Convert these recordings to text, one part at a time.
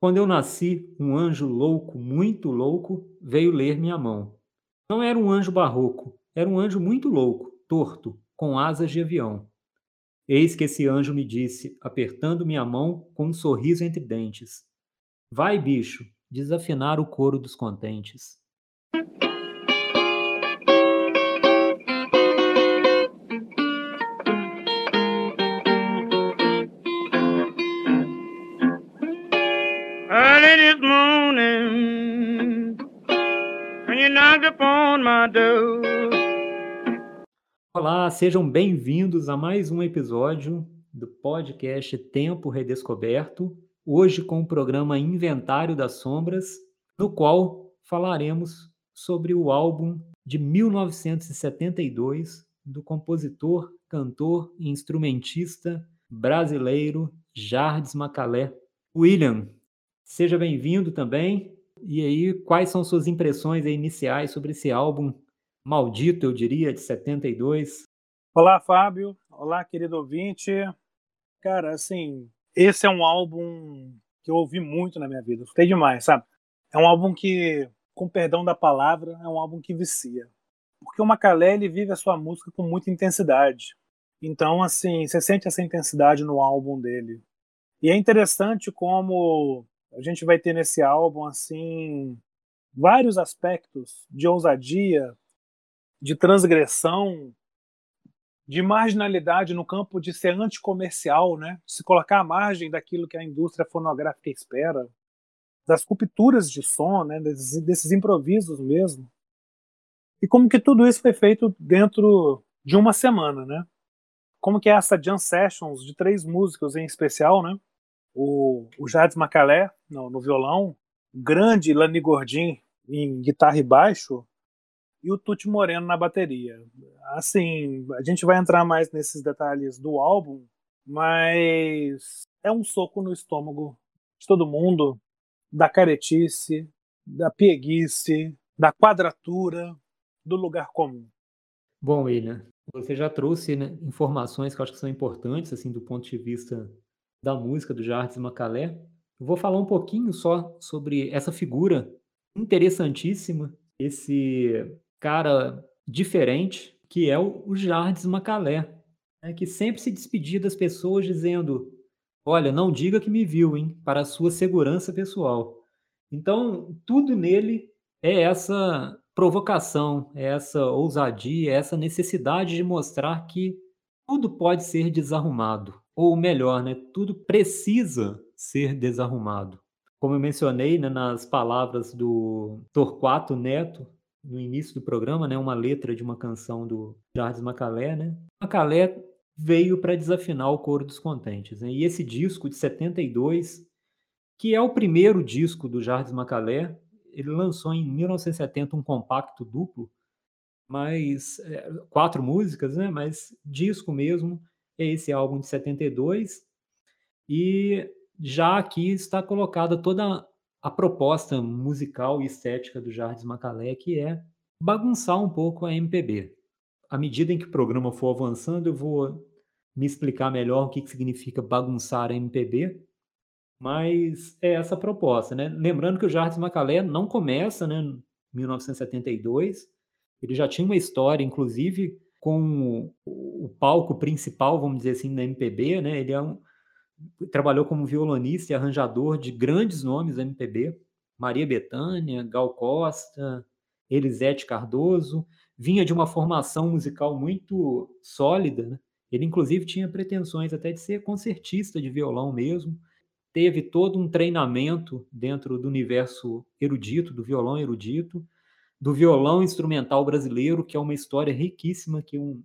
Quando eu nasci, um anjo louco, muito louco, veio ler minha mão. Não era um anjo barroco, era um anjo muito louco, torto, com asas de avião. Eis que esse anjo me disse, apertando minha mão com um sorriso entre dentes: Vai, bicho, desafinar o coro dos contentes. Olá, sejam bem-vindos a mais um episódio do podcast Tempo Redescoberto. Hoje com o programa Inventário das Sombras, no qual falaremos sobre o álbum de 1972 do compositor, cantor e instrumentista brasileiro Jardes Macalé. William, seja bem-vindo também. E aí, quais são suas impressões iniciais sobre esse álbum maldito, eu diria, de 72? Olá, Fábio. Olá, querido ouvinte. Cara, assim, esse é um álbum que eu ouvi muito na minha vida. Gostei demais, sabe? É um álbum que, com perdão da palavra, é um álbum que vicia. Porque o Macalé, ele vive a sua música com muita intensidade. Então, assim, você sente essa intensidade no álbum dele. E é interessante como a gente vai ter nesse álbum, assim, vários aspectos de ousadia, de transgressão, de marginalidade no campo de ser anticomercial, né? se colocar à margem daquilo que a indústria fonográfica espera, das rupturas de som, né? desses, desses improvisos mesmo. E como que tudo isso foi feito dentro de uma semana, né? Como que é essa jam sessions de três músicos em especial, né? O, o Jardim Macalé no, no violão, grande Lani Gordin em guitarra e baixo, e o Tuti Moreno na bateria. Assim, a gente vai entrar mais nesses detalhes do álbum, mas é um soco no estômago de todo mundo, da caretice, da pieguice, da quadratura, do lugar comum. Bom, William, você já trouxe né, informações que eu acho que são importantes, assim, do ponto de vista da música do Jardim Macalé. Eu vou falar um pouquinho só sobre essa figura interessantíssima, esse cara diferente, que é o, Jardim Macalé, né, que sempre se despedia das pessoas dizendo: Olha, não diga que me viu, hein, para a sua segurança pessoal. Então, tudo nele é essa provocação, é essa ousadia, é essa necessidade de mostrar que tudo pode ser desarrumado, ou melhor, né, tudo precisa ser desarrumado. Como eu mencionei né, nas palavras do Torquato Neto, no início do programa, né, uma letra de uma canção do Jardim Macalé, né? Macalé veio para desafinar o coro dos contentes, né? E esse disco de 72, que é o primeiro disco do Jardim Macalé, ele lançou em 1970 um compacto duplo, mas é, quatro músicas, né? Mas disco mesmo é esse álbum de 72 e já aqui está colocada toda a proposta musical e estética do Jardim Macalé, que é bagunçar um pouco a MPB. À medida em que o programa for avançando, eu vou me explicar melhor o que, que significa bagunçar a MPB, mas é essa a proposta, né? Lembrando que o Jardim Macalé não começa, né, em 1972, ele já tinha uma história, inclusive, com o palco principal, vamos dizer assim, da MPB, né? Ele é um, trabalhou como violonista e arranjador de grandes nomes da MPB, Maria Bethânia, Gal Costa, Elisete Cardoso, vinha de uma formação musical muito sólida, né? Ele, inclusive, tinha pretensões até de ser concertista de violão mesmo. Teve todo um treinamento dentro do universo erudito, do violão erudito, do violão instrumental brasileiro, que é uma história riquíssima que um,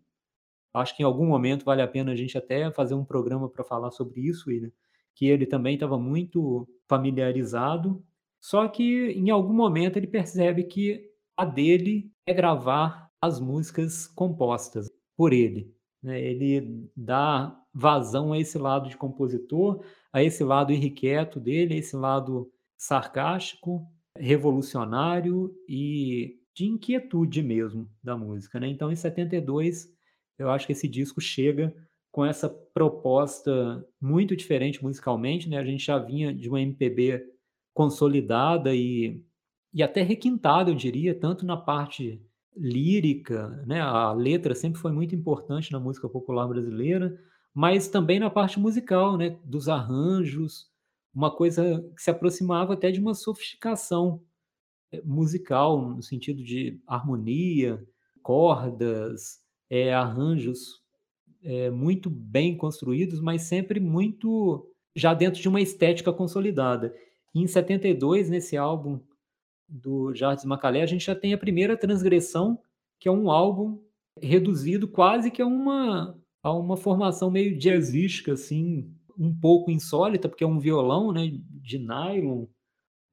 Acho que em algum momento vale a pena a gente até fazer um programa para falar sobre isso, William, que ele também estava muito familiarizado, só que em algum momento ele percebe que a dele é gravar as músicas compostas por ele. Né? Ele dá vazão a esse lado de compositor, a esse lado irrequieto dele, a esse lado sarcástico, revolucionário e de inquietude mesmo da música. Né? Então, em 72, eu acho que esse disco chega com essa proposta muito diferente musicalmente, né? A gente já vinha de uma MPB consolidada e, e até requintada, eu diria, tanto na parte lírica, né? A letra sempre foi muito importante na música popular brasileira, mas também na parte musical, né? Dos arranjos, uma coisa que se aproximava até de uma sofisticação eh, musical, no sentido de harmonia, cordas, é, arranjos é, muito bem construídos, mas sempre muito já dentro de uma estética consolidada. E em 72, nesse álbum do Jardim Macalé, a gente já tem a primeira transgressão, que é um álbum reduzido quase que a uma, a uma formação meio jazzística, assim, um pouco insólita, porque é um violão né, de nylon,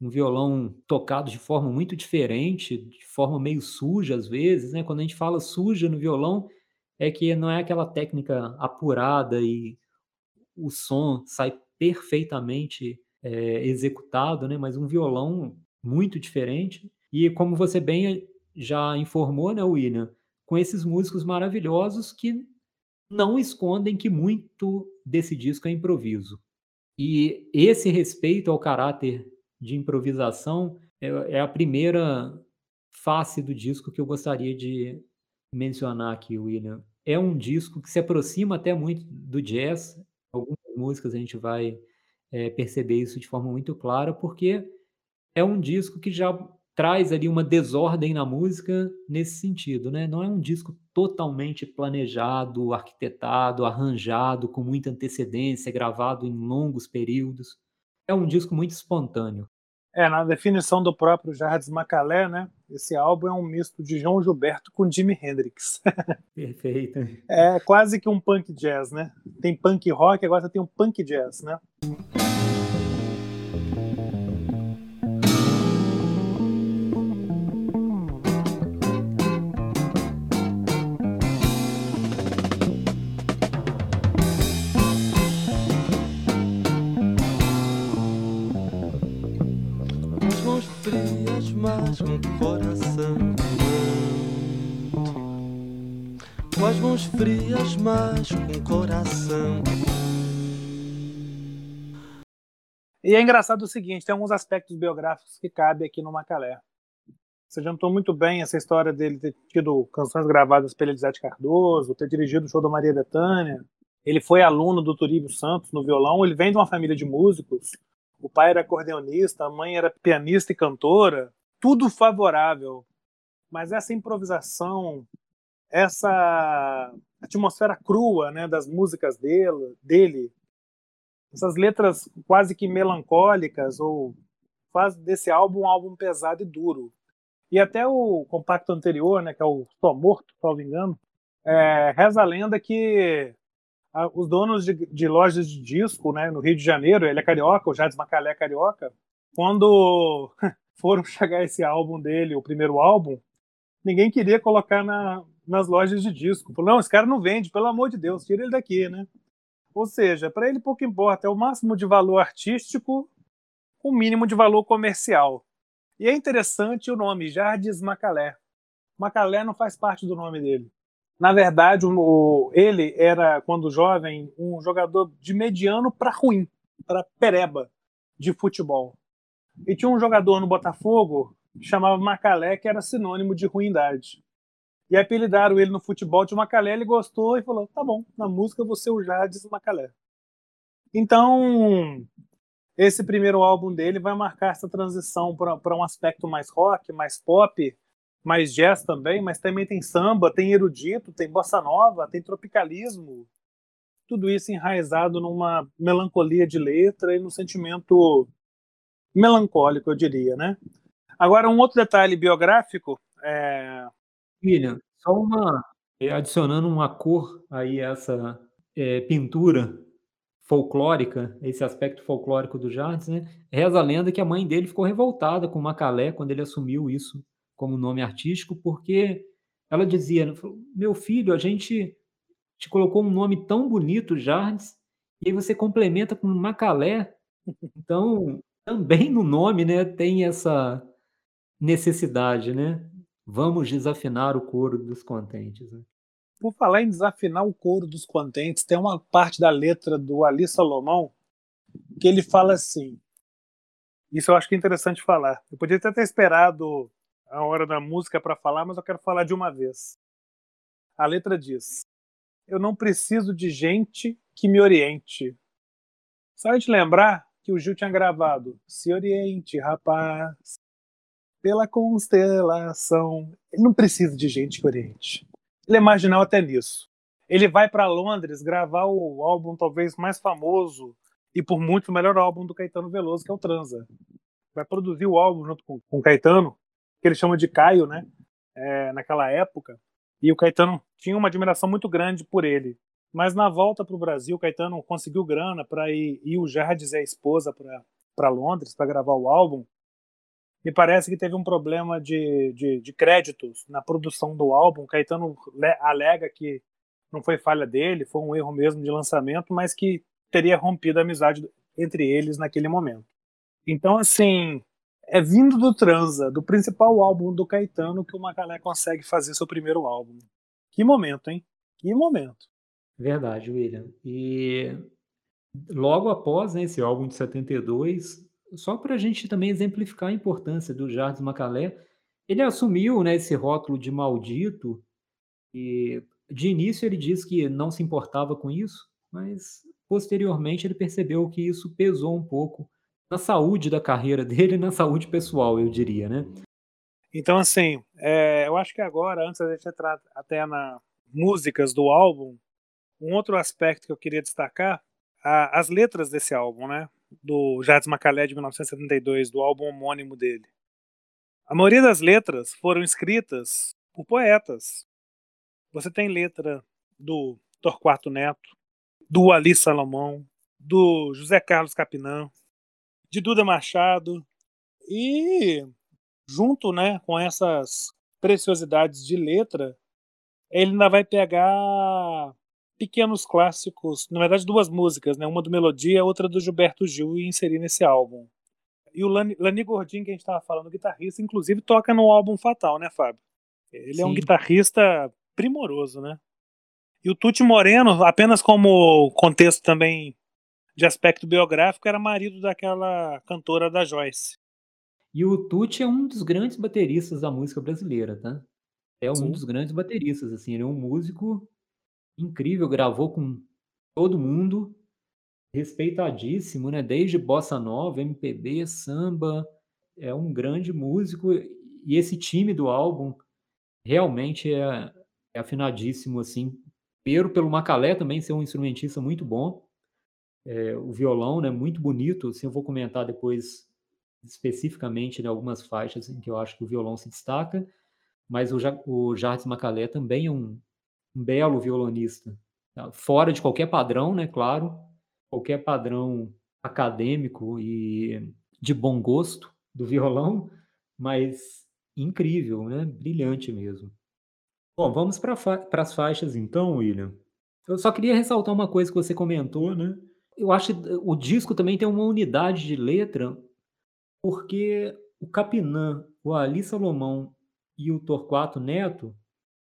um violão tocado de forma muito diferente, de forma meio suja às vezes, né? Quando a gente fala suja no violão, é que não é aquela técnica apurada e o som sai perfeitamente é, executado, né? Mas um violão muito diferente. E como você bem já informou, né, William, com esses músicos maravilhosos que não escondem que muito desse disco é improviso. E esse respeito ao caráter de improvisação é, é a primeira face do disco que eu gostaria de mencionar aqui, William. É um disco que se aproxima até muito do jazz. Algumas músicas a gente vai é, perceber isso de forma muito clara, porque é um disco que já traz ali uma desordem na música nesse sentido, né? Não é um disco totalmente planejado, arquitetado, arranjado com muita antecedência, gravado em longos períodos. É um disco muito espontâneo. É, na definição do próprio Jardim Macalé, né? Esse álbum é um misto de João Gilberto com Jimi Hendrix. Perfeito. É quase que um punk jazz, né? Tem punk rock, agora você tem um punk jazz, né? Mas com coração. E é engraçado o seguinte, tem alguns aspectos biográficos que cabem aqui no Macalé. Você jantou muito bem essa história dele ter tido canções gravadas pela Elisete Cardoso, ter dirigido o show da Maria Bethânia. Ele foi aluno do Turíbio Santos no violão. Ele vem de uma família de músicos. O pai era acordeonista, a mãe era pianista e cantora tudo favorável. Mas essa improvisação, essa atmosfera crua né, das músicas dele, dele, essas letras quase que melancólicas, ou faz desse álbum um álbum pesado e duro. E até o compacto anterior, né, que é o Tô Morto, me engano, é, reza a lenda que a, os donos de, de, lojas de disco né, no Rio de Janeiro, ele é carioca, o Jardim Macalé é carioca, quando foram chegar esse álbum dele, o primeiro álbum, ninguém queria colocar na, nas lojas de disco. Não, esse cara não vende, pelo amor de Deus, tira ele daqui, né? Ou seja, para ele pouco importa, é o máximo de valor artístico, o mínimo de valor comercial. E é interessante o nome, Jardim Macalé. Macalé não faz parte do nome dele. Na verdade, o, ele era, quando jovem, um jogador de mediano para ruim, para pereba de futebol. E tinha um jogador no Botafogo que chamava Macalé, que era sinônimo de ruindade. E apelidaram ele no futebol de Macalé, ele gostou e falou: tá bom, na música você o Jardim Macalé. Então, esse primeiro álbum dele vai marcar essa transição para um aspecto mais rock, mais pop, mais jazz também, mas também tem samba, tem erudito, tem bossa nova, tem tropicalismo. Tudo isso enraizado numa melancolia de letra e no sentimento melancólico, eu diria, né? Agora, um outro detalhe biográfico é... William, só uma é, adicionando uma cor aí a essa é, pintura folclórica, esse aspecto folclórico do Jardim, né? Reza a lenda que a mãe dele ficou revoltada com Macalé quando ele assumiu isso como nome artístico, porque ela dizia, né, meu filho, a gente te colocou um nome tão bonito, Jardim, e aí você complementa com Macalé. Então, também no nome, né, tem essa necessidade, né? Vamos desafinar o coro dos contentes. Né? Por falar em desafinar o coro dos contentes, tem uma parte da letra do Ali Salomão que ele fala assim: Isso eu acho que é interessante falar. Eu podia até ter esperado a hora da música para falar, mas eu quero falar de uma vez. A letra diz: Eu não preciso de gente que me oriente. Só a gente lembrar que o Gil tinha gravado Se Oriente, rapaz, pela constelação. Ele não precisa de gente que oriente. Ele é marginal até nisso. Ele vai para Londres gravar o álbum talvez mais famoso e por muito o melhor álbum do Caetano Veloso, que é o Transa. Vai produzir o álbum junto com, com o Caetano, que ele chama de Caio, né? É, naquela época. E o Caetano tinha uma admiração muito grande por ele. Mas na volta para o Brasil, o Caetano conseguiu grana para ir, e o Jardes e a esposa para Londres para gravar o álbum. Me parece que teve um problema de, de, de créditos na produção do álbum. Caetano alega que não foi falha dele, foi um erro mesmo de lançamento, mas que teria rompido a amizade entre eles naquele momento. Então, assim, é vindo do Transa, do principal álbum do Caetano, que o Macalé consegue fazer seu primeiro álbum. Que momento, hein? Que momento. Verdade, William. E logo após né, esse álbum de 72, só para a gente também exemplificar a importância do Jardim Macalé, ele assumiu né, esse rótulo de maldito e de início ele diz que não se importava com isso, mas posteriormente ele percebeu que isso pesou um pouco na saúde da carreira dele e na saúde pessoal, eu diria, né? Então, assim, é, eu acho que agora, antes da gente entrar até na músicas do álbum, um outro aspecto que eu queria destacar, a, as letras desse álbum, né? Do Jardim Macalé de 1972, do álbum homônimo dele. A maioria das letras foram escritas por poetas. Você tem letra do Torquato Neto, do Ali Salomão, do José Carlos Capinã, de Duda Machado e junto, né, com essas preciosidades de letra, ele ainda vai pegar pequenos clássicos, na verdade duas músicas, né, uma do Melodia, outra do Gilberto Gil e inserir nesse álbum. E o Lani, Lani Gordinho que a gente estava falando, guitarrista, inclusive toca no álbum Fatal, né, Fábio? Ele Sim. é um guitarrista primoroso, né? E o Tuti Moreno, apenas como contexto também de aspecto biográfico, era marido daquela cantora da Joyce. E o Tuti é um dos grandes bateristas da música brasileira, tá? É um Sim. dos grandes bateristas, assim, ele é um músico incrível, gravou com todo mundo, respeitadíssimo, né? Desde bossa nova, MPB, samba, é um grande músico e esse time do álbum realmente é, é afinadíssimo, assim, Primeiro, pelo Macalé também ser um instrumentista muito bom. É, o violão, né, muito bonito. Assim, eu vou comentar depois especificamente né, algumas faixas em que eu acho que o violão se destaca. Mas o, o Jardim Macalé também é um, um belo violonista. Tá? Fora de qualquer padrão, né, claro. Qualquer padrão acadêmico e de bom gosto do violão, mas incrível, né? Brilhante mesmo. Bom, vamos para fa as faixas então, William. Eu só queria ressaltar uma coisa que você comentou, né? Eu acho que o disco também tem uma unidade de letra, porque o Capinã, o Ali Salomão e o Torquato Neto,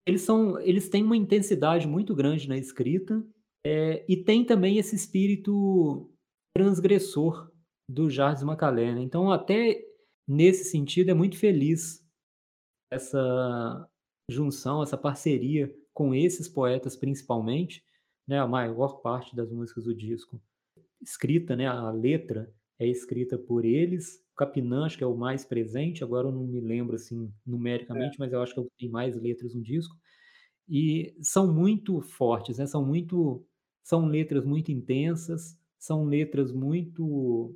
eles são, eles têm uma intensidade muito grande na escrita é, e tem também esse espírito transgressor do Jardim Macalé. Né? Então, até nesse sentido, é muito feliz essa junção, essa parceria com esses poetas principalmente, né, a maior parte das músicas do disco escrita, né, a letra é escrita por eles. O Capinã acho que é o mais presente, agora eu não me lembro assim numericamente, é. mas eu acho que é tem mais letras no disco. E são muito fortes, né? São muito são letras muito intensas, são letras muito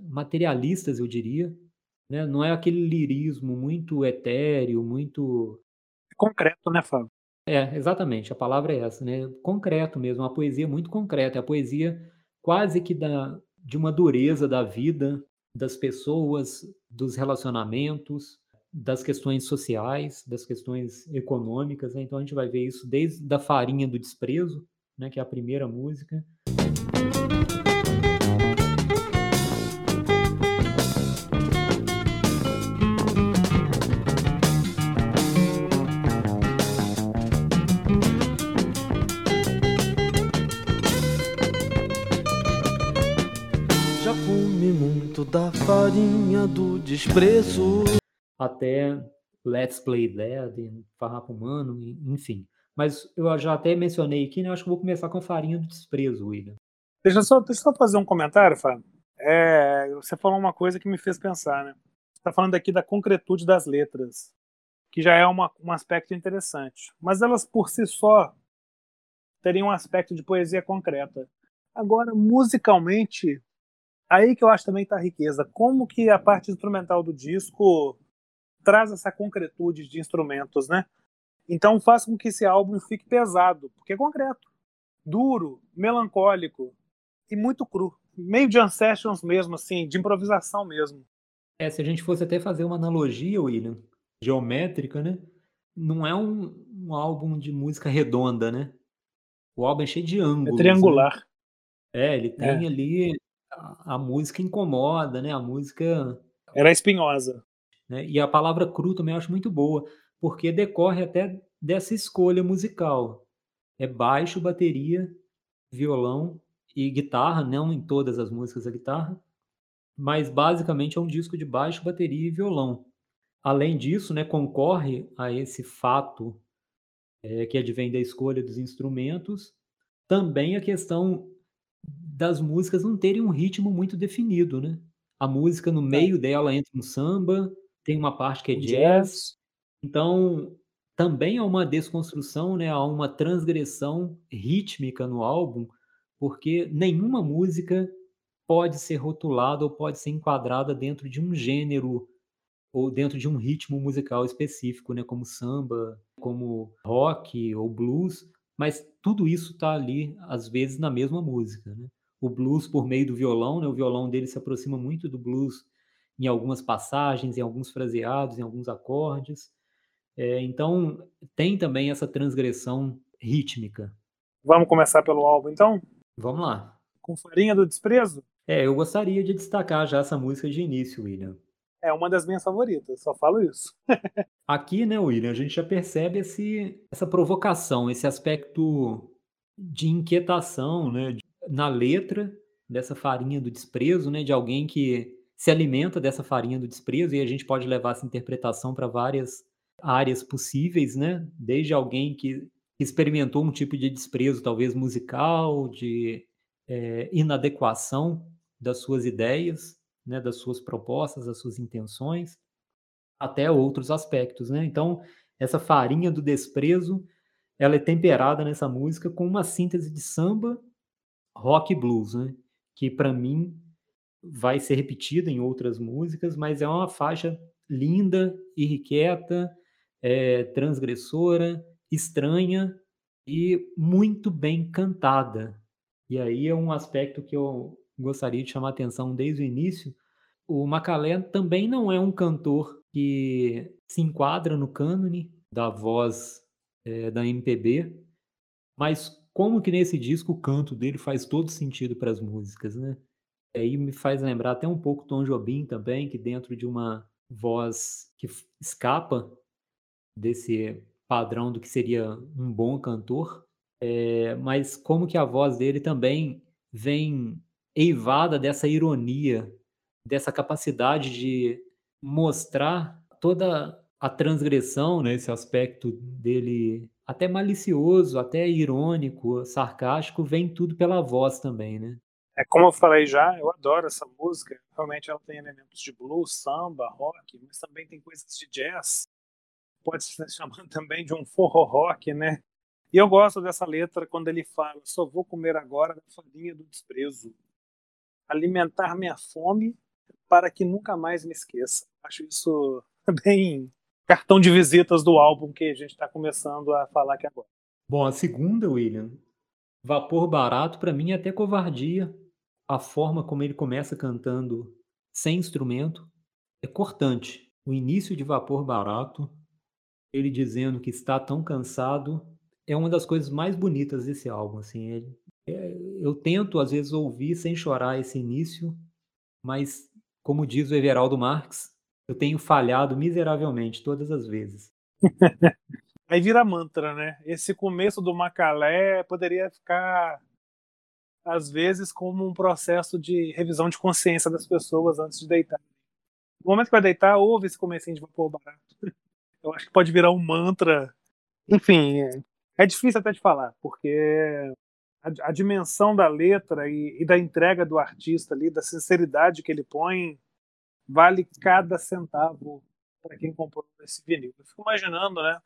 materialistas, eu diria, né? Não é aquele lirismo muito etéreo, muito concreto, né, Fábio? É, exatamente, a palavra é essa, né? Concreto mesmo, uma poesia muito concreta, é a poesia quase que da, de uma dureza da vida, das pessoas, dos relacionamentos, das questões sociais, das questões econômicas. Né? Então a gente vai ver isso desde a farinha do desprezo, né, que é a primeira música. Da farinha do desprezo. Até Let's Play Dead, Farrapo Humano, enfim. Mas eu já até mencionei aqui, né? Eu acho que vou começar com a farinha do desprezo, William. Deixa eu só, deixa eu só fazer um comentário, Fábio. É, você falou uma coisa que me fez pensar, né? Você está falando aqui da concretude das letras, que já é uma, um aspecto interessante. Mas elas por si só teriam um aspecto de poesia concreta. Agora, musicalmente, aí que eu acho também está a riqueza. Como que a parte instrumental do disco traz essa concretude de instrumentos, né? Então faz com que esse álbum fique pesado, porque é concreto, duro, melancólico e muito cru. Meio de sessions mesmo, assim, de improvisação mesmo. É, se a gente fosse até fazer uma analogia, William, geométrica, né? Não é um, um álbum de música redonda, né? O álbum é cheio de ângulos. É triangular. Né? É, ele tem é. ali. A, a, música incomoda, né? A música. Era espinhosa. Né? E a palavra cru também eu acho muito boa, porque decorre até dessa escolha musical. É baixo, bateria, violão e guitarra, não em todas as músicas a guitarra, mas basicamente é um disco de baixo, bateria e violão. Além disso, né, concorre a esse fato é, que advém da escolha dos instrumentos, também a questão das músicas não terem um ritmo muito definido, né? A música no meio dela entra um samba, tem uma parte que é jazz. jazz. Então, também há uma desconstrução, né? Há uma transgressão rítmica no álbum, porque nenhuma música pode ser rotulada ou pode ser enquadrada dentro de um gênero ou dentro de um ritmo musical específico, né? Como samba, como rock ou blues, mas tudo isso está ali, às vezes, na mesma música, né? O blues por meio do violão, né? O violão dele se aproxima muito do blues em algumas passagens, em alguns fraseados, em alguns acordes. É, então, tem também essa transgressão rítmica. Vamos começar pelo álbum, então? Vamos lá. Com Farinha do Desprezo? É, eu gostaria de destacar já essa música de início, William. É uma das minhas favoritas, só falo isso. Aqui, né, William, a gente já percebe esse, essa provocação, esse aspecto de inquietação, né, na letra dessa farinha do desprezo, né, de alguém que se alimenta dessa farinha do desprezo, e a gente pode levar essa interpretação para várias áreas possíveis, né? Desde alguém que experimentou um tipo de desprezo, talvez musical, de é, inadequação das suas ideias, né, das suas propostas, das suas intenções, até outros aspectos, né? Então, essa farinha do desprezo, ela é temperada nessa música com uma síntese de samba, rock blues, né? Que para mim vai ser repetida em outras músicas, mas é uma faixa linda, irrequieta, é, transgressora, estranha e muito bem cantada. E aí é um aspecto que eu gostaria de chamar atenção desde o início. O Macalé também não é um cantor que se enquadra no cânone da voz é, da MPB, mas como que nesse disco o canto dele faz todo sentido para as músicas, né? aí me faz lembrar até um pouco Tom Jobim também, que dentro de uma voz que escapa desse padrão do que seria um bom cantor, é, mas como que a voz dele também vem eivada dessa ironia, dessa capacidade de mostrar toda a transgressão, né, esse aspecto dele até malicioso, até irônico, sarcástico, vem tudo pela voz também, né? É como eu falei já, eu adoro essa música. Realmente ela tem elementos de blues, samba, rock, mas também tem coisas de jazz. Pode ser chamado também de um forró rock, né? E eu gosto dessa letra quando ele fala: só vou comer agora da farinha do desprezo, alimentar minha fome para que nunca mais me esqueça. Acho isso bem cartão de visitas do álbum que a gente está começando a falar aqui agora. Bom, a segunda, William, Vapor Barato, para mim é até covardia a forma como ele começa cantando sem instrumento é cortante. O início de Vapor Barato, ele dizendo que está tão cansado, é uma das coisas mais bonitas desse álbum. Assim, é, é, eu tento às vezes ouvir sem chorar esse início, mas como diz o Everaldo Marx, eu tenho falhado miseravelmente todas as vezes. Aí vira mantra, né? Esse começo do Macalé poderia ficar às vezes como um processo de revisão de consciência das pessoas antes de deitar. No momento que vai deitar, ouve esse comecinho de vapor barato. Eu acho que pode virar um mantra. Enfim, é, é difícil até de falar, porque a, a dimensão da letra e, e, da entrega do artista ali, da sinceridade que ele põe, vale cada centavo para quem comprou esse vinil. Eu fico imaginando, né?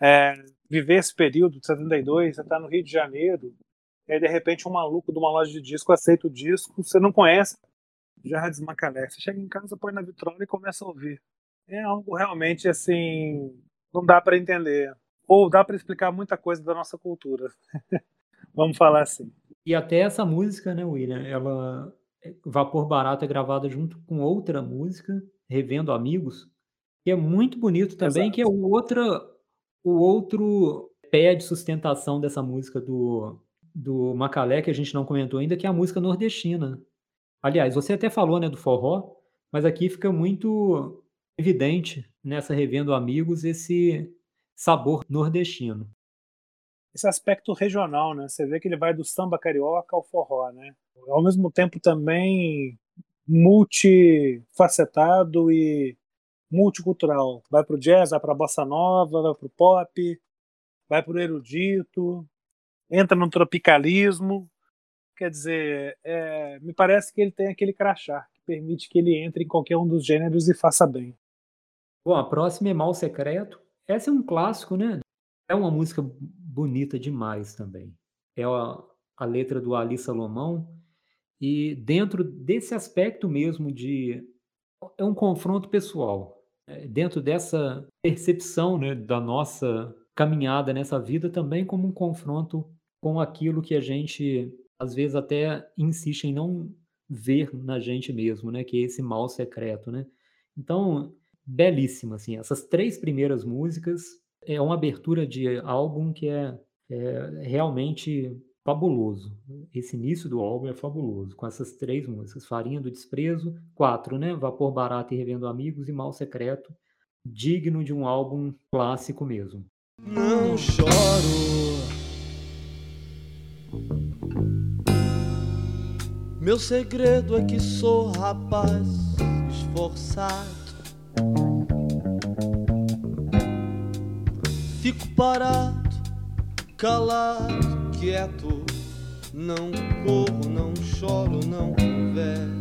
É, viver esse período de 72, você está no Rio de Janeiro, e aí de repente um maluco de uma loja de disco aceita o disco, você não conhece, já desmacalé. Você chega em casa, põe na vitrola e começa a ouvir. É algo realmente assim, não dá para entender. Ou dá para explicar muita coisa da nossa cultura. Vamos falar assim. E até essa música, né, William? Ela Vapor Barato é gravada junto com outra música, Revendo Amigos, que é muito bonito também, Exato. que é o outra o outro pé de sustentação dessa música do do Macalé que a gente não comentou ainda, que é a música nordestina. Aliás, você até falou, né, do forró, mas aqui fica muito evidente nessa Revendo Amigos esse sabor nordestino. Esse aspecto regional, né? Você vê que ele vai do samba carioca ao forró, né? Ao mesmo tempo também multifacetado e multicultural. Vai para o jazz, vai para a bossa nova, vai para o pop, vai para o erudito, entra no tropicalismo. Quer dizer, é, me parece que ele tem aquele crachá que permite que ele entre em qualquer um dos gêneros e faça bem. Bom, a próxima é Mal Secreto. Essa é um clássico, né? É uma música bonita demais também. É a, a letra do Ali Salomão. E dentro desse aspecto mesmo de. É um confronto pessoal. É, dentro dessa percepção né, da nossa caminhada nessa vida, também como um confronto com aquilo que a gente, às vezes, até insiste em não ver na gente mesmo, né? Que é esse mal secreto, né? Então, belíssima, assim. Essas três primeiras músicas é uma abertura de álbum que é, é realmente fabuloso. Esse início do álbum é fabuloso, com essas três músicas. Farinha do Desprezo, quatro, né? Vapor Barato e Revendo Amigos e Mal Secreto. Digno de um álbum clássico mesmo. Não choro. Meu segredo é que sou rapaz esforçado Fico parado, calado, quieto. Não corro, não choro, não converso.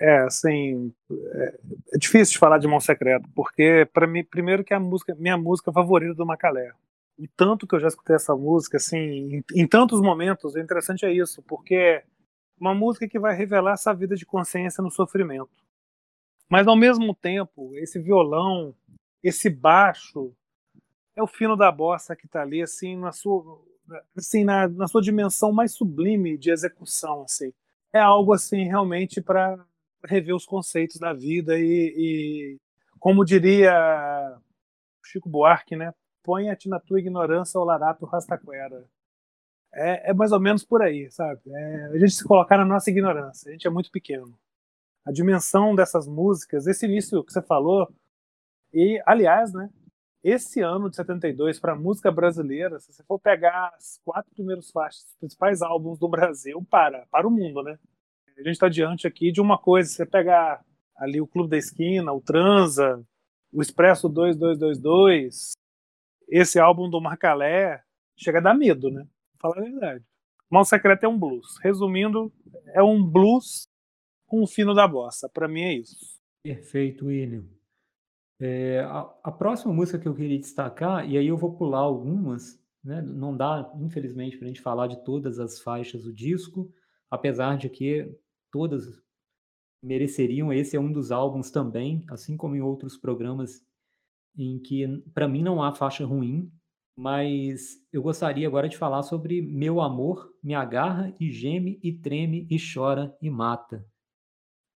É, assim, é, é, difícil de falar de Mão Secreto, porque para mim, primeiro que é a música, minha música favorita do Macalé. O tanto que eu já escutei essa música, assim, em, em tantos momentos, o interessante é isso, porque é uma música que vai revelar essa vida de consciência no sofrimento. Mas ao mesmo tempo, esse violão, esse baixo, é o fino da bossa que está ali, assim, na sua, assim, na, na sua dimensão mais sublime de execução, assim. É algo assim realmente para rever os conceitos da vida e, e, como diria Chico Buarque, né? Ponha-te na tua ignorância o larato rastaquera. É, é, mais ou menos por aí, sabe? É, a gente se colocar na nossa ignorância. A gente é muito pequeno a dimensão dessas músicas, esse início que você falou. E, aliás, né, esse ano de 72 para a música brasileira, se você for pegar as quatro primeiros faixas, os principais álbuns do Brasil, para, para o mundo, né? A gente está diante aqui de uma coisa, você pegar ali o Clube da Esquina, o Transa, o Expresso 2222, esse álbum do Marcalé, chega a dar medo, né? Vou falar a verdade. Mal Secreto é um blues. Resumindo, é um blues com o fino da bossa. Para mim é isso. Perfeito, William. É, a, a, próxima música que eu queria destacar, e aí eu vou pular algumas, né? não dá, infelizmente, para a gente falar de todas as faixas do disco, apesar de que todas mereceriam. Esse é um dos álbuns também, assim como em outros programas em que, para mim, não há faixa ruim, mas eu gostaria agora de falar sobre Meu Amor Me Agarra e Geme e Treme e Chora e Mata,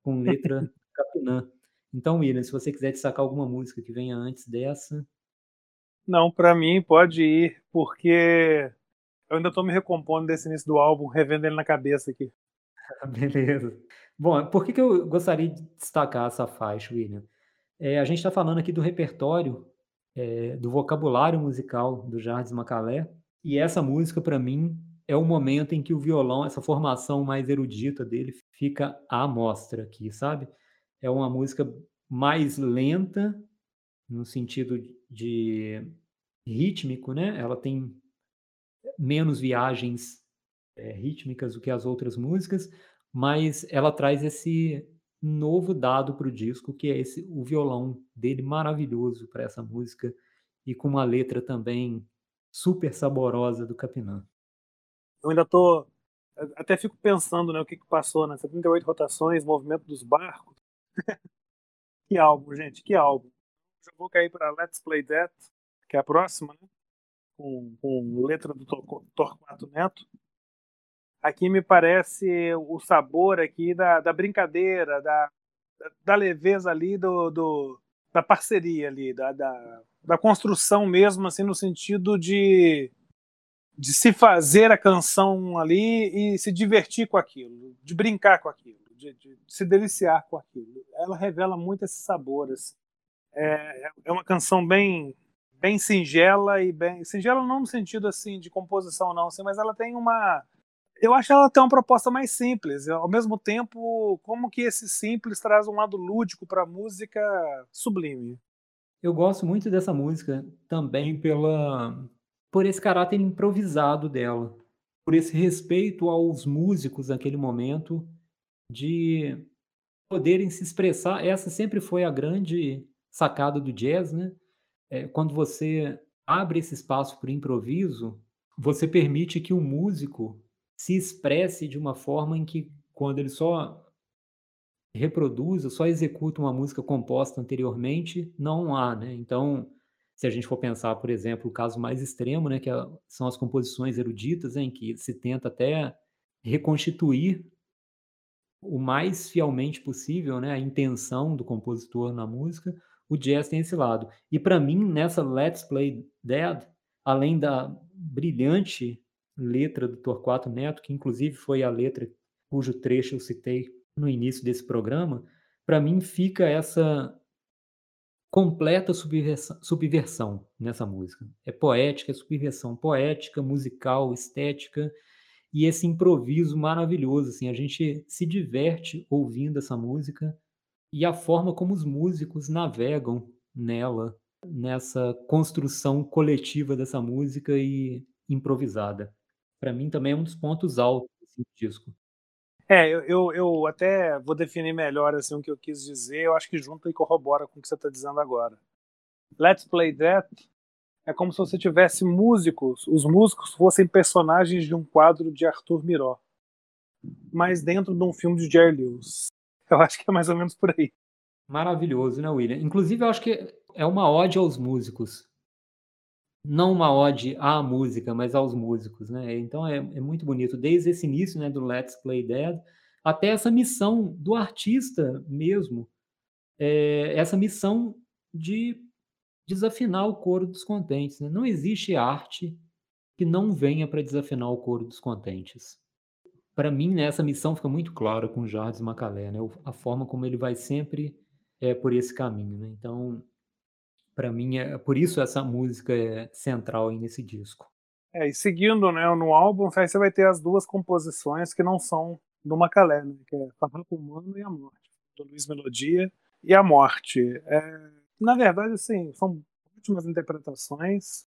com letra Capinã. Então, William, se você quiser destacar alguma música que venha antes dessa. Não, para mim pode ir, porque eu ainda estou me recompondo desse início do álbum, revendo ele na cabeça aqui. Beleza. Bom, por que, que eu gostaria de destacar essa faixa, William? É, a gente está falando aqui do repertório é, do vocabulário musical do Jardim Macalé. E essa música, para mim, é o momento em que o violão, essa formação mais erudita dele, fica à mostra aqui, sabe? É uma música mais lenta, no sentido de rítmico, né? Ela tem menos viagens é, rítmicas do que as outras músicas, mas ela traz esse novo dado para o disco, que é esse o violão dele maravilhoso para essa música e com uma letra também super saborosa do Capinã. Eu ainda tô até fico pensando, né, o que, que passou nessas 38 rotações, movimento dos barcos. que álbum, gente, que álbum. Já vou cair para Let's Play That, que é a próxima, né? Com, com letra do Torquato Neto aqui me parece o sabor aqui da, da brincadeira, da, da leveza ali, do, do da parceria ali, da, da, da, construção mesmo, assim, no sentido de, de se fazer a canção ali e se divertir com aquilo, de brincar com aquilo, de, de se deliciar com aquilo. Ela revela muito esse sabor. Assim. É, é uma canção bem bem singela e bem singela não no sentido assim de composição não, assim, mas ela tem uma eu acho ela tem uma proposta mais simples. Ao mesmo tempo, como que esse simples traz um lado lúdico para a música sublime. Eu gosto muito dessa música também pela por esse caráter improvisado dela, por esse respeito aos músicos naquele momento de poderem se expressar. Essa sempre foi a grande sacada do jazz, né? É, quando você abre esse espaço para improviso, você permite que o músico se expresse de uma forma em que, quando ele só reproduz ou só executa uma música composta anteriormente, não há, né? Então, se a gente for pensar, por exemplo, o caso mais extremo, né, que é, são as composições eruditas, em que se tenta até reconstituir o mais fielmente possível, né, a intenção do compositor na música, o jazz tem esse lado. E para mim, nessa Let's Play Dead, além da brilhante letra do Torquato Neto, que inclusive foi a letra cujo trecho eu citei no início desse programa, para mim fica essa completa subversão, subversão, nessa música. É poética, é subversão poética, musical, estética e esse improviso maravilhoso. Assim, a gente se diverte ouvindo essa música e a forma como os músicos navegam nela, nessa construção coletiva dessa música e improvisada para mim também é um dos pontos altos assim, do disco. É, eu, eu, eu, até vou definir melhor assim, o que eu quis dizer, eu acho que junta e corrobora com o que você está dizendo agora. Let's Play That é como se você tivesse músicos, os músicos fossem personagens de um quadro de Arthur Miró, mas dentro de um filme de Jerry Lewis. Eu acho que é mais ou menos por aí. Maravilhoso, né, William? Inclusive, eu acho que é uma ode aos músicos não uma ode à música, mas aos músicos, né? Então é, é, muito bonito, desde esse início, né, do Let's Play Dead, até essa missão do artista mesmo, é, essa missão de desafinar o coro dos contentes. Né? Não existe arte que não venha para desafinar o coro dos contentes. Para mim, né, essa missão fica muito clara com Jardim Macalé, né? a forma como ele vai sempre é, por esse caminho. Né? Então, para mim, é por isso essa música é central aí nesse disco. É, e seguindo né, no álbum, aí você vai ter as duas composições que não são do Macalé, né, que é Farrapo Humano e A Morte, do Luiz Melodia e A Morte. É, na verdade, assim, são últimas interpretações,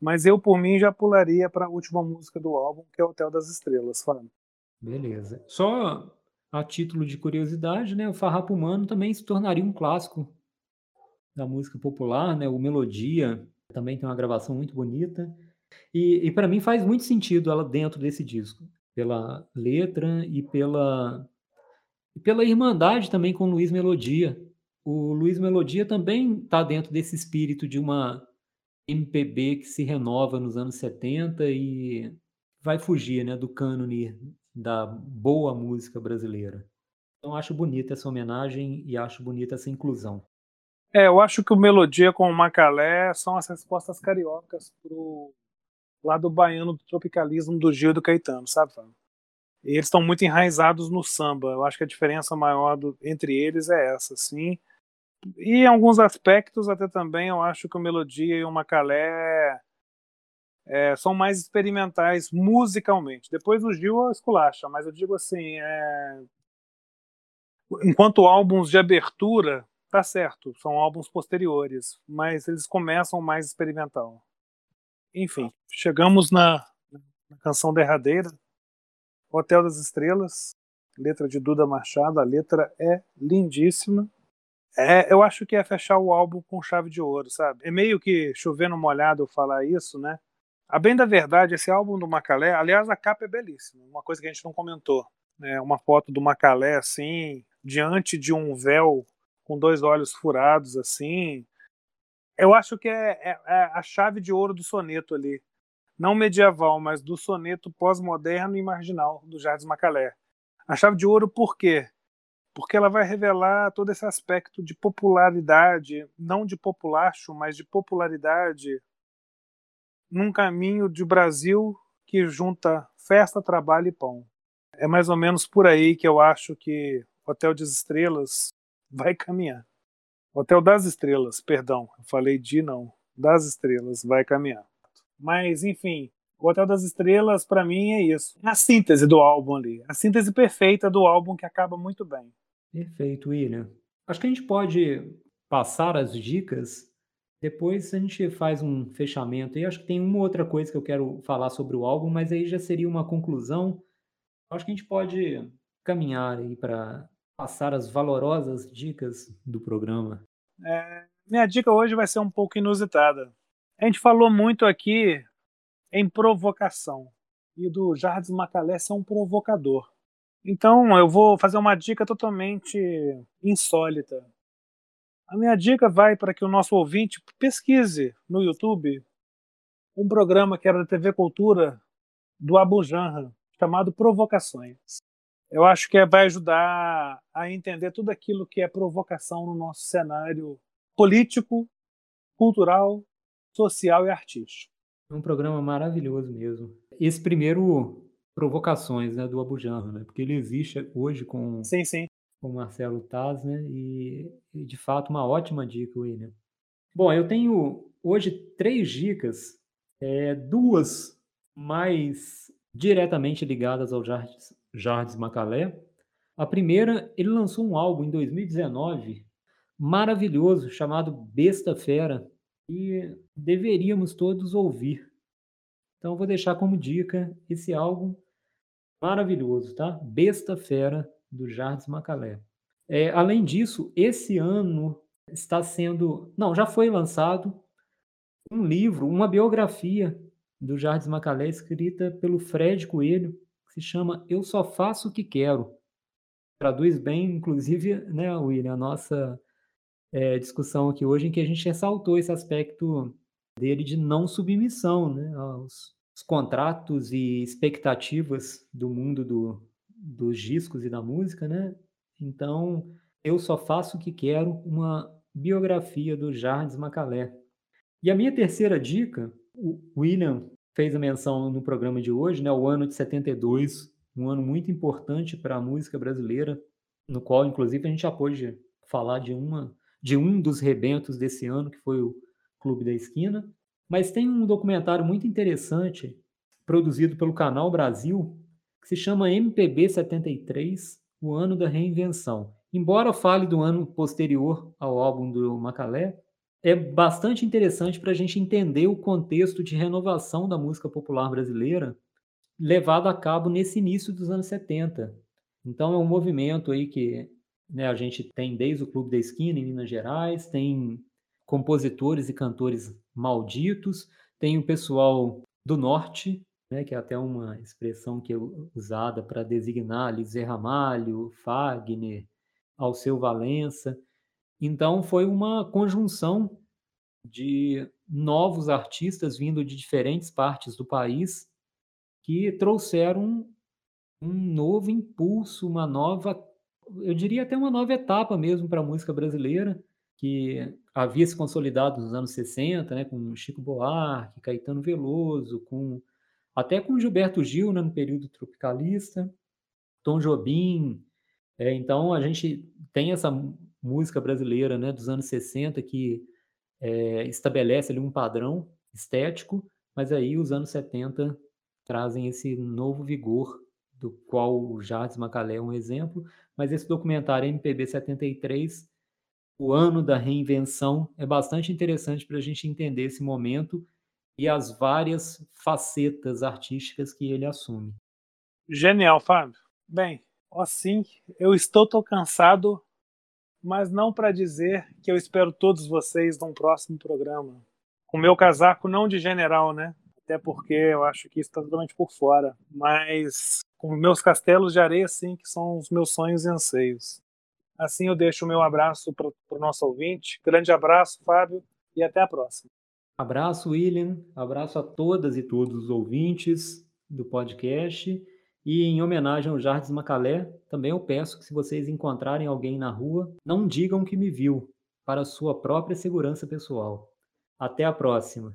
mas eu, por mim, já pularia para a última música do álbum, que é Hotel das Estrelas, Fábio. Beleza. Só a título de curiosidade, né, o Farrapo Humano também se tornaria um clássico da música popular, né? O Melodia também tem uma gravação muito bonita. E, e para mim faz muito sentido ela dentro desse disco, pela letra e pela, pela irmandade também com o Luiz Melodia. O Luiz Melodia também está dentro desse espírito de uma MPB que se renova nos anos 70 e vai fugir né, do cânone da boa música brasileira. Então acho bonita essa homenagem e acho bonita essa inclusão. É, eu acho que o Melodia com o Macalé são as respostas cariocas pro lado baiano do tropicalismo do Gil e do Caetano, sabe? E eles estão muito enraizados no samba. Eu acho que a diferença maior do, entre eles é essa, assim. E em alguns aspectos, até também, eu acho que o Melodia e o Macalé é, são mais experimentais musicalmente. Depois o Gil esculacha, mas eu digo assim, é... enquanto álbuns de abertura, tá certo, são álbuns posteriores, mas eles começam mais experimental. Enfim, chegamos na, na canção derradeira, Hotel das Estrelas, letra de Duda Machado, a letra é lindíssima. É, eu acho que é fechar o álbum com chave de ouro, sabe? É meio que chovendo molhado eu falar isso, né? A bem da verdade, esse álbum do Macalé, aliás, a capa é belíssima, uma coisa que a gente não comentou. Né? Uma foto do Macalé, assim, diante de um véu com dois olhos furados, assim. Eu acho que é, é, é a chave de ouro do soneto ali. Não medieval, mas do soneto pós-moderno e marginal do Jardim Macalé. A chave de ouro por quê? Porque ela vai revelar todo esse aspecto de popularidade, não de populacho, mas de popularidade num caminho de Brasil que junta festa, trabalho e pão. É mais ou menos por aí que eu acho que Hotel das Estrelas vai caminhar. Hotel das Estrelas, perdão, eu falei de não, das Estrelas vai caminhar. Mas enfim, o Hotel das Estrelas para mim é isso, é a síntese do álbum ali, a síntese perfeita do álbum que acaba muito bem. Perfeito, William. Acho que a gente pode passar as dicas depois a gente faz um fechamento. E acho que tem uma outra coisa que eu quero falar sobre o álbum, mas aí já seria uma conclusão. Acho que a gente pode caminhar aí para passar as valorosas dicas do programa. É, minha dica hoje vai ser um pouco inusitada. A gente falou muito aqui em provocação e do Jardim Macalé ser um provocador. Então eu vou fazer uma dica totalmente insólita. A minha dica vai para que o nosso ouvinte pesquise no YouTube um programa que era da TV Cultura do Abu Janra, chamado Provocações. Eu acho que vai ajudar a entender tudo aquilo que é provocação no nosso cenário político, cultural, social e artístico. É um programa maravilhoso mesmo. Esse primeiro Provocações né, do Abu Janra, né? porque ele existe hoje com sim, sim com o Marcelo Taz, né? E, e, de fato uma ótima dica, William. Bom, eu tenho hoje três dicas, é, duas mais diretamente ligadas ao Jardim Jardim Macalé. A primeira, ele lançou um álbum em 2019 maravilhoso chamado Besta Fera e deveríamos todos ouvir. Então vou deixar como dica esse álbum maravilhoso, tá? Besta Fera do Jardim Macalé. É, além disso, esse ano está sendo. Não, já foi lançado um livro, uma biografia do Jardim Macalé, escrita pelo Fred Coelho, que se chama Eu Só Faço o que Quero. Traduz bem, inclusive, né, William, a nossa é, discussão aqui hoje, em que a gente ressaltou esse aspecto dele de não submissão né, aos, aos contratos e expectativas do mundo do, dos discos e da música, né? Então, eu só faço o que quero, uma biografia do Jardim Macalé. E a minha terceira dica, o William fez a menção no programa de hoje, né? O ano de 72, um ano muito importante para a música brasileira, no qual, inclusive, a gente já pôde falar de uma de um dos rebentos desse ano, que foi o Clube da Esquina. Mas tem um documentário muito interessante produzido pelo Canal Brasil, que se chama MPB 73, o ano da reinvenção. Embora fale do ano posterior ao álbum do Macalé, é bastante interessante para a gente entender o contexto de renovação da música popular brasileira levado a cabo nesse início dos anos 70. Então é um movimento aí que né, a gente tem desde o Clube da Esquina em Minas Gerais, tem compositores e cantores malditos, tem o pessoal do norte né, que é até uma expressão que é usada para designar ali Zé Ramalho, Fagner, Alceu Valença. Então foi uma conjunção de novos artistas vindo de diferentes partes do país que trouxeram um novo impulso, uma nova, eu diria até uma nova etapa mesmo para a música brasileira, que havia se consolidado nos anos 60, né, com Chico Buarque, Caetano Veloso, com até com Gilberto Gil, né, no período tropicalista, Tom Jobim. É, então, a gente tem essa música brasileira né, dos anos 60 que é, estabelece ali um padrão estético, mas aí os anos 70 trazem esse novo vigor, do qual o Jardim Macalé é um exemplo, mas esse documentário MPB 73, o ano da reinvenção, é bastante interessante para a gente entender esse momento e as várias facetas artísticas que ele assume. Genial, Fábio. Bem, assim, eu estou tão cansado, mas não para dizer que eu espero todos vocês num próximo programa. Com meu casaco não de general, né? Até porque eu acho que isso está totalmente por fora. Mas com meus castelos de areia, sim, que são os meus sonhos e anseios. Assim eu deixo o meu abraço para o nosso ouvinte. Grande abraço, Fábio, e até a próxima. Abraço, William. Abraço a todas e todos os ouvintes do podcast. E em homenagem ao Jardim Macalé, também eu peço que se vocês encontrarem alguém na rua, não digam que me viu, para sua própria segurança pessoal. Até a próxima.